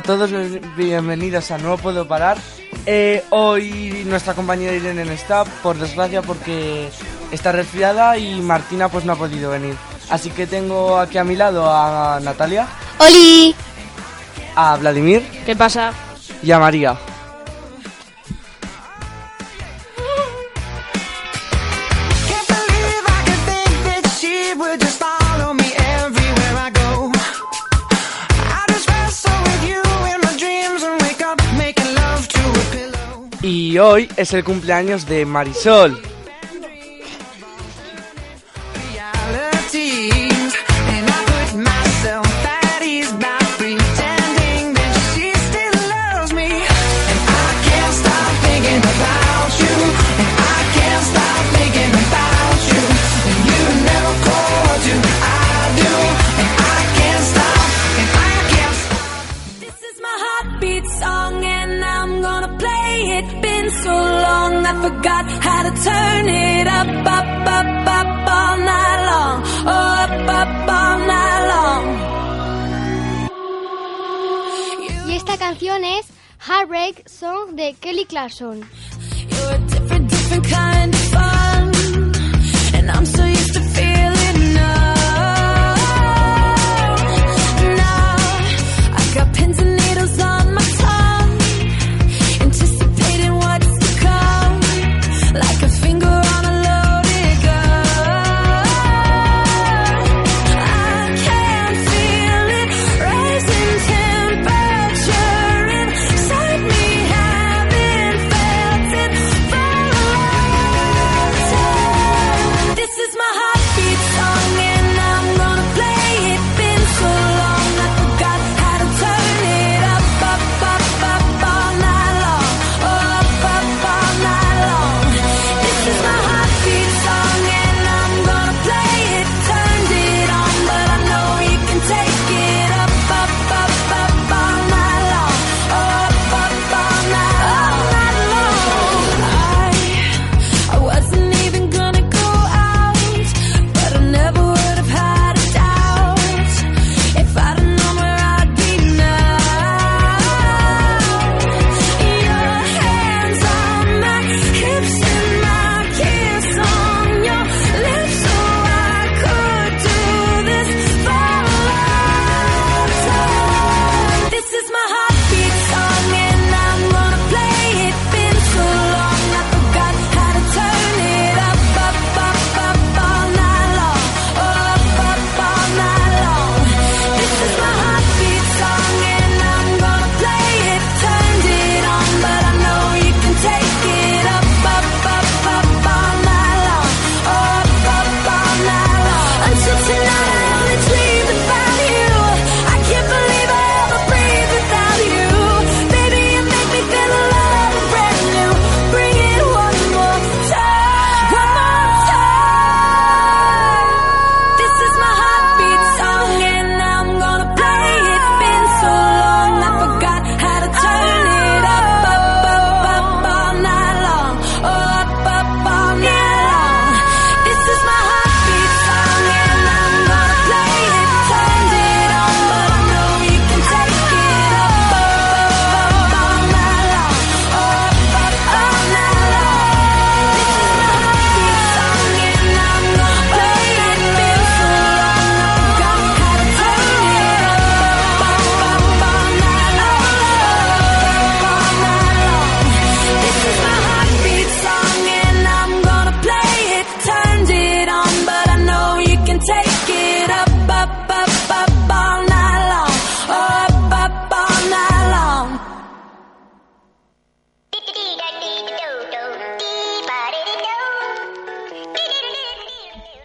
a todos, bienvenidos a No Puedo Parar. Eh, hoy nuestra compañera Irene está, por desgracia, porque está resfriada y Martina pues no ha podido venir. Así que tengo aquí a mi lado a Natalia. ¡Oli! A Vladimir. ¿Qué pasa? Y a María. hoy es el cumpleaños de Marisol. Heartbreak Song de Kelly Clarkson.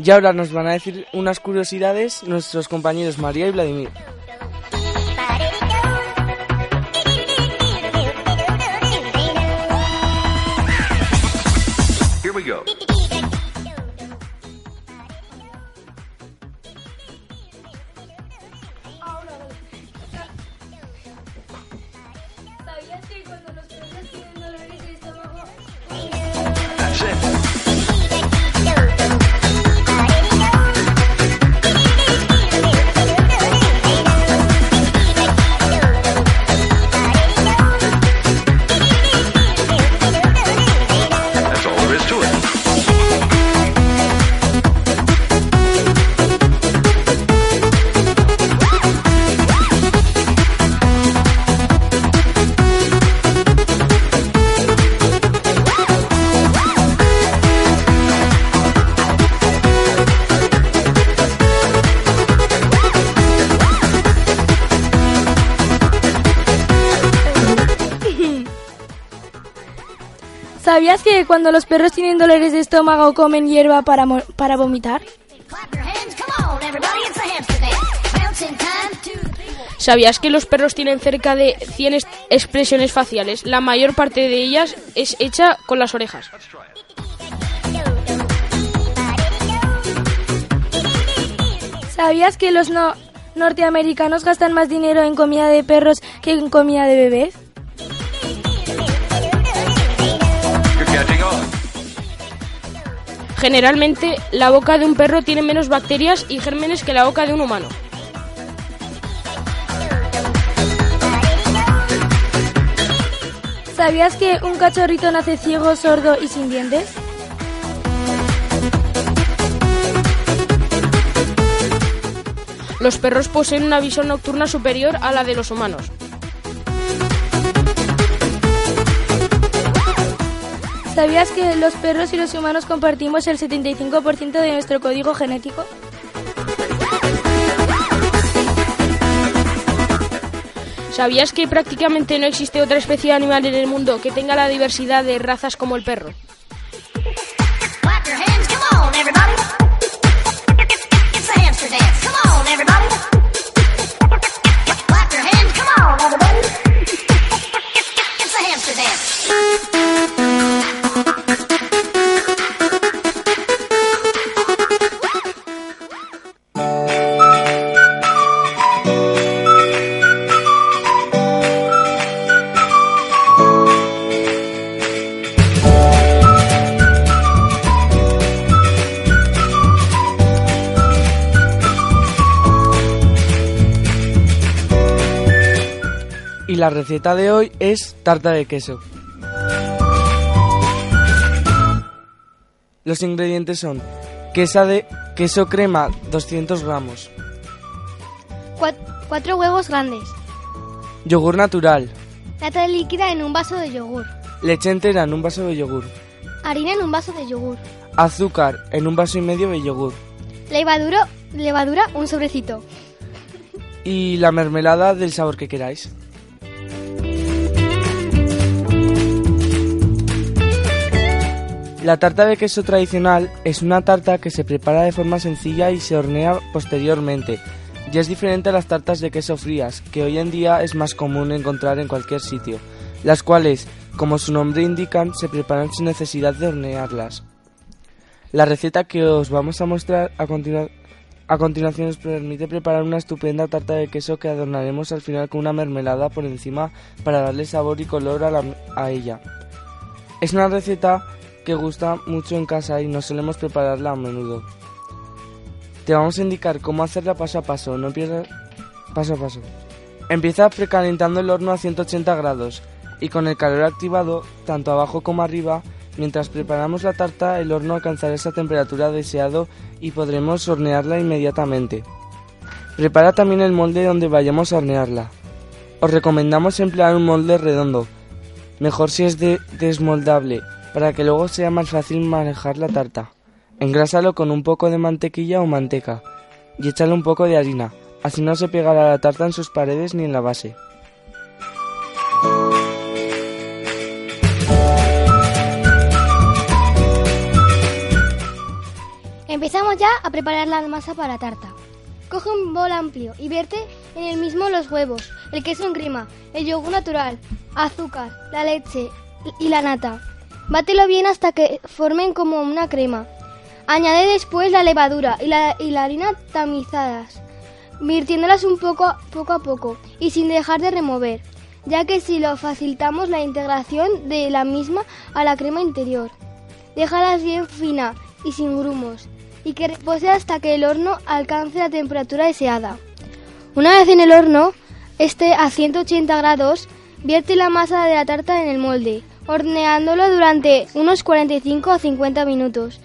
Y ahora nos van a decir unas curiosidades nuestros compañeros María y Vladimir. ¿Sabías que cuando los perros tienen dolores de estómago comen hierba para, mo- para vomitar? ¿Sabías que los perros tienen cerca de 100 est- expresiones faciales? La mayor parte de ellas es hecha con las orejas. ¿Sabías que los no- norteamericanos gastan más dinero en comida de perros que en comida de bebés? Generalmente, la boca de un perro tiene menos bacterias y gérmenes que la boca de un humano. ¿Sabías que un cachorrito nace ciego, sordo y sin dientes? Los perros poseen una visión nocturna superior a la de los humanos. ¿Sabías que los perros y los humanos compartimos el 75% de nuestro código genético? ¿Sabías que prácticamente no existe otra especie de animal en el mundo que tenga la diversidad de razas como el perro? La receta de hoy es tarta de queso. Los ingredientes son quesa de queso crema 200 gramos, Cua- cuatro huevos grandes. yogur natural, Nata líquida en un vaso de yogur. leche entera en un vaso de yogur, Harina en un vaso de yogur. azúcar en un vaso y medio de yogur Levadura, levadura un sobrecito. y la mermelada del sabor que queráis. La tarta de queso tradicional es una tarta que se prepara de forma sencilla y se hornea posteriormente. Y es diferente a las tartas de queso frías, que hoy en día es más común encontrar en cualquier sitio, las cuales, como su nombre indican, se preparan sin necesidad de hornearlas. La receta que os vamos a mostrar a, continua- a continuación nos permite preparar una estupenda tarta de queso que adornaremos al final con una mermelada por encima para darle sabor y color a, a ella. Es una receta que gusta mucho en casa y no solemos prepararla a menudo. Te vamos a indicar cómo hacerla paso a paso, no pierdas paso a paso. Empieza precalentando el horno a 180 grados y con el calor activado tanto abajo como arriba, mientras preparamos la tarta el horno alcanzará esa temperatura deseado y podremos hornearla inmediatamente. Prepara también el molde donde vayamos a hornearla. Os recomendamos emplear un molde redondo, mejor si es de desmoldable, para que luego sea más fácil manejar la tarta. Engrásalo con un poco de mantequilla o manteca y échale un poco de harina, así no se pegará la tarta en sus paredes ni en la base. Empezamos ya a preparar la masa para la tarta. Coge un bol amplio y vierte en el mismo los huevos, el queso en crema, el yogur natural, azúcar, la leche y la nata. Bátelo bien hasta que formen como una crema. Añade después la levadura y la, y la harina tamizadas, virtiéndolas un poco, poco a poco y sin dejar de remover, ya que si lo facilitamos la integración de la misma a la crema interior. Déjalas bien fina y sin grumos y que repose hasta que el horno alcance la temperatura deseada. Una vez en el horno esté a 180 grados, vierte la masa de la tarta en el molde, horneándolo durante unos 45 a 50 minutos.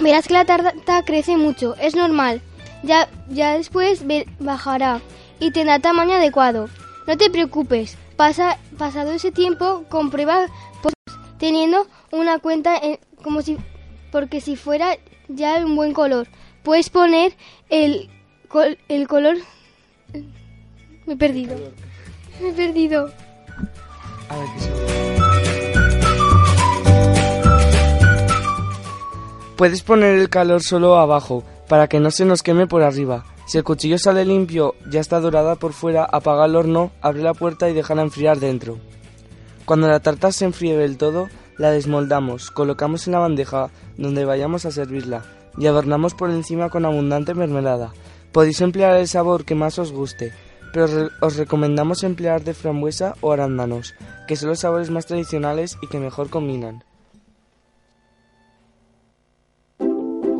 Verás que la tarta crece mucho, es normal. Ya, ya después bajará y tendrá tamaño adecuado. No te preocupes, pasa, pasado ese tiempo comprueba pues, teniendo una cuenta en- como si porque si fuera ya un buen color. Puedes poner el, col- el color... Me he perdido. Me he perdido. A ver Puedes poner el calor solo abajo, para que no se nos queme por arriba. Si el cuchillo sale limpio, ya está dorada por fuera, apaga el horno, abre la puerta y déjala enfriar dentro. Cuando la tarta se enfríe del todo, la desmoldamos, colocamos en la bandeja donde vayamos a servirla y adornamos por encima con abundante mermelada. Podéis emplear el sabor que más os guste, pero os recomendamos emplear de frambuesa o arándanos, que son los sabores más tradicionales y que mejor combinan.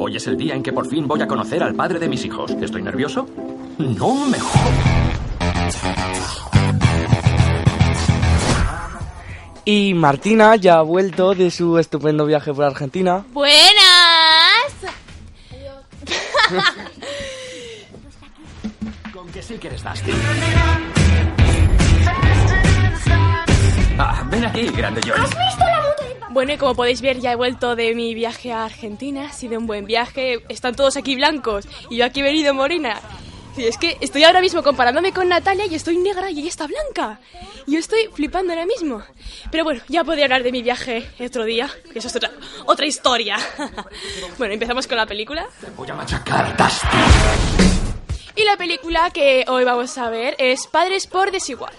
Hoy es el día en que por fin voy a conocer al padre de mis hijos. ¿Estoy nervioso? No me jodas. Y Martina ya ha vuelto de su estupendo viaje por Argentina. Buenas. Con que sí que eres Dusty. Ah, ven aquí, grande Joy. Bueno, y como podéis ver, ya he vuelto de mi viaje a Argentina. Ha sido un buen viaje. Están todos aquí blancos y yo aquí he venido morena. Y es que estoy ahora mismo comparándome con Natalia y estoy negra y ella está blanca. Y yo estoy flipando ahora mismo. Pero bueno, ya podría hablar de mi viaje otro día, que eso es otra, otra historia. bueno, empezamos con la película. Voy a machacar. Y la película que hoy vamos a ver es Padres por Desigual.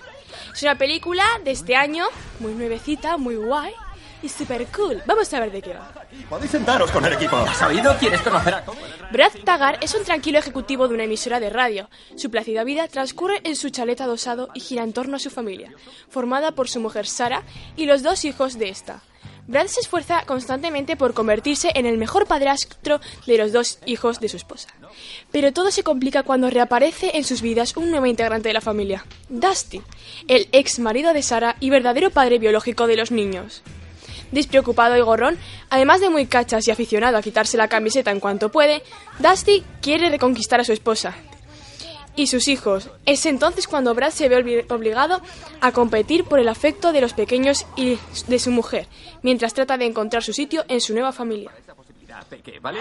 Es una película de este año, muy nuevecita, muy guay y super cool. Vamos a ver de qué va. Podéis sentaros con el equipo. ¿Has oído? ¿Quieres conocer a? Brad Taggart es un tranquilo ejecutivo de una emisora de radio. Su plácida vida transcurre en su chalet adosado y gira en torno a su familia, formada por su mujer Sara y los dos hijos de esta. Brad se esfuerza constantemente por convertirse en el mejor padrastro de los dos hijos de su esposa. Pero todo se complica cuando reaparece en sus vidas un nuevo integrante de la familia, Dusty, el ex marido de Sara y verdadero padre biológico de los niños. Despreocupado y gorrón, además de muy cachas y aficionado a quitarse la camiseta en cuanto puede, Dusty quiere reconquistar a su esposa y sus hijos. Es entonces cuando Brad se ve obli- obligado a competir por el afecto de los pequeños y de su mujer, mientras trata de encontrar su sitio en su nueva familia. Peque, ¿vale?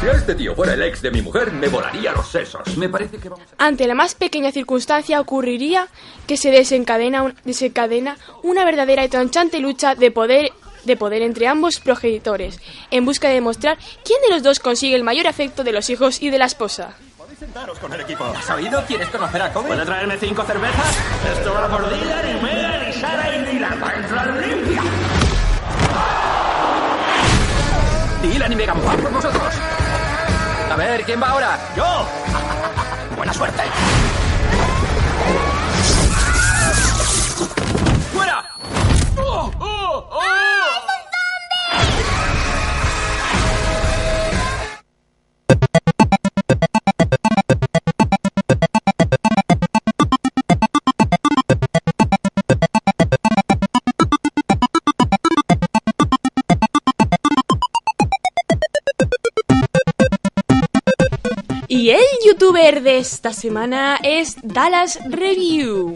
Si este tío fuera el ex de mi mujer, me volaría los sesos. Me parece que vamos a... Ante la más pequeña circunstancia ocurriría que se desencadena, un- desencadena una verdadera y tronchante lucha de poder, de poder entre ambos progenitores, en busca de demostrar quién de los dos consigue el mayor afecto de los hijos y de la esposa. Podéis sentaros con el equipo. ¿Has oído? ¿Quieres conocer a Kobe? ¿Puede traerme cinco cervezas? Esto va por Dylan y Megan y Sara y Dylan. ¡Va a entrar limpia! Dylan y Megan, ¡van por vosotros! A ver, ¿quién va ahora? ¡Yo! ¡Buena suerte! ¡Fuera! ¡Oh, oh, oh! Y el youtuber de esta semana es Dallas Review.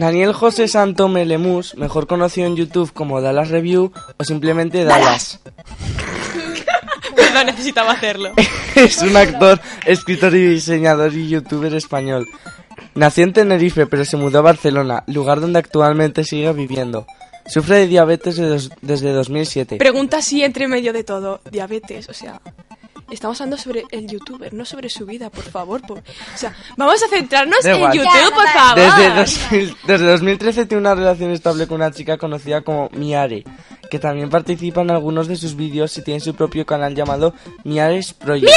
Daniel José Santo Melemus, mejor conocido en YouTube como Dallas Review o simplemente Dallas, Perdón, necesitaba hacerlo. es un actor, escritor y diseñador y youtuber español. Nació en Tenerife pero se mudó a Barcelona, lugar donde actualmente sigue viviendo. Sufre de diabetes desde 2007. Pregunta así entre medio de todo. Diabetes, o sea... Estamos hablando sobre el youtuber, no sobre su vida, por favor. por- O sea, vamos a centrarnos en igual. YouTube, por favor. Desde, 2000 desde 2013 tiene una relación estable con una chica conocida como Miare, que también participa en algunos de sus vídeos y tiene su propio canal llamado Miares Project.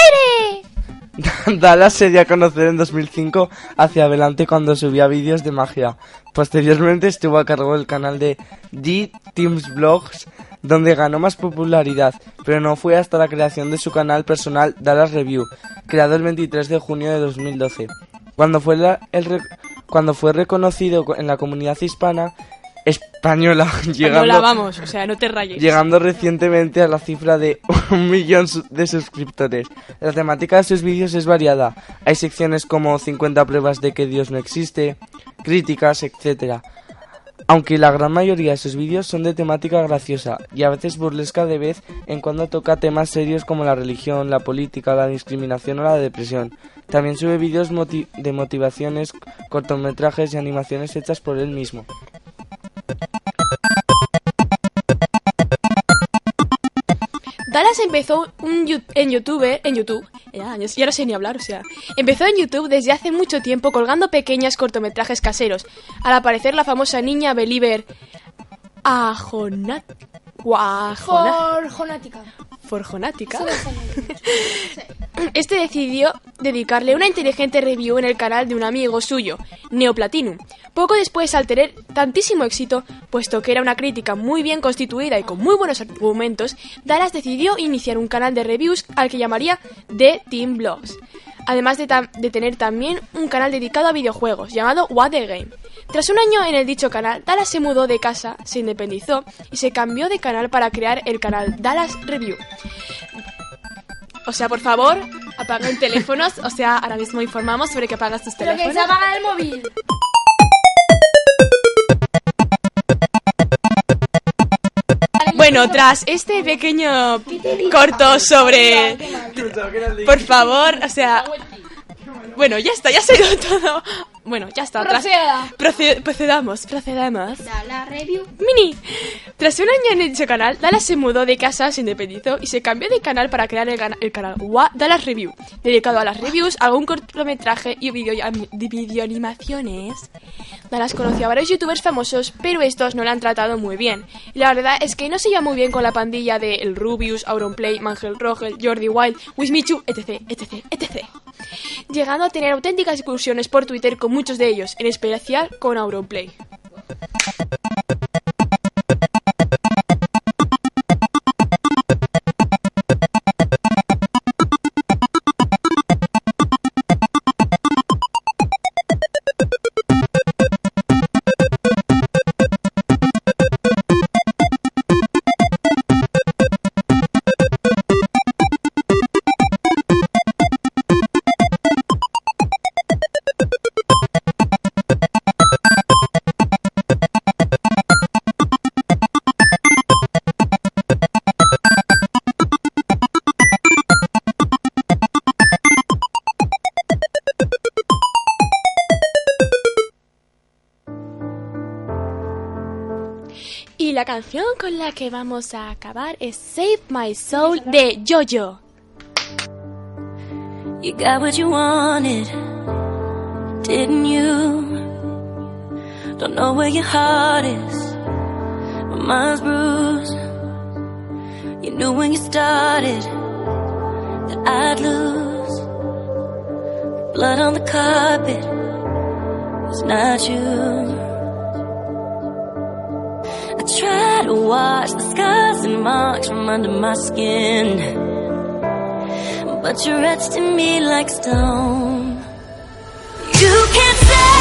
Dallas se dio a conocer en 2005 hacia adelante cuando subía vídeos de magia. Posteriormente estuvo a cargo del canal de D Teams Vlogs, donde ganó más popularidad, pero no fue hasta la creación de su canal personal Dallas Review, creado el 23 de junio de 2012. Cuando fue, la- el cuando fue reconocido en la comunidad hispana española, llegando, vamos, o sea, no te rayes. llegando recientemente a la cifra de un millón de suscriptores. La temática de sus vídeos es variada. Hay secciones como 50 pruebas de que Dios no existe, críticas, etc. Aunque la gran mayoría de sus vídeos son de temática graciosa y a veces burlesca de vez en cuando toca temas serios como la religión, la política, la discriminación o la depresión. También sube vídeos de motivaciones, cortometrajes y animaciones hechas por él mismo. Dallas empezó en YouTube, en YouTube ya, y ahora sé ni hablar, o sea, empezó en YouTube desde hace mucho tiempo colgando pequeños cortometrajes caseros. Al aparecer la famosa niña Believer Ajonat, Guajona- Jorjonática. Forjonática. Este decidió dedicarle una inteligente review en el canal de un amigo suyo, Neoplatinum. Poco después, al tener tantísimo éxito, puesto que era una crítica muy bien constituida y con muy buenos argumentos, Dallas decidió iniciar un canal de reviews al que llamaría The Team Blogs. Además de, de tener también un canal dedicado a videojuegos, llamado What the Game. Tras un año en el dicho canal, Dallas se mudó de casa, se independizó y se cambió de canal para crear el canal Dallas Review. O sea, por favor, apaguen teléfonos. O sea, ahora mismo informamos sobre que apagas tus Pero que teléfonos. se apaga el móvil. Bueno, tras este pequeño corto sobre... Por favor, o sea... Bueno, ya está, ya se ha ido todo. Bueno, ya está. tras- Proceda. Proce- procedamos, procedamos. La review. Mini. Tras un año en dicho canal, Dallas se mudó de casa, se independizó y se cambió de canal para crear el, canal Wa Dallas Review, dedicado a las reviews, algún cortometraje y video- de videoanimaciones. Dallas conoció a varios youtubers famosos, pero estos no la han tratado muy bien. Y la verdad es que no se lleva muy bien con la pandilla de El Rubius, Auronplay, Mangel Rogel, Jordi Wild, Wismichu, etc, etc, etc. Llegando a tener auténticas discusiones por Twitter con muchos de ellos, en especial con Auronplay. Y la canción con la que vamos a acabar es Save My Soul de Jojo. You got what you wanted, didn't you? Don't know where your heart is, but mine's bruised. You knew when you started that I'd lose. Blood on the carpet was not you. To wash the scars and marks from under my skin. But you're etched in me like stone. You can't save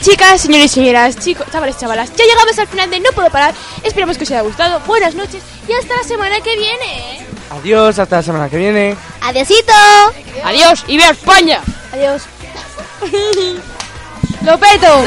chicas, señores y señoras, chicos, chavales, chavalas, ya llegamos al final de No Puedo Parar. Esperamos que os haya gustado. Buenas noches y hasta la semana que viene. Adiós, hasta la semana que viene. ¡Adiosito! Adiós y vea España. Adiós. ¡Lo peto!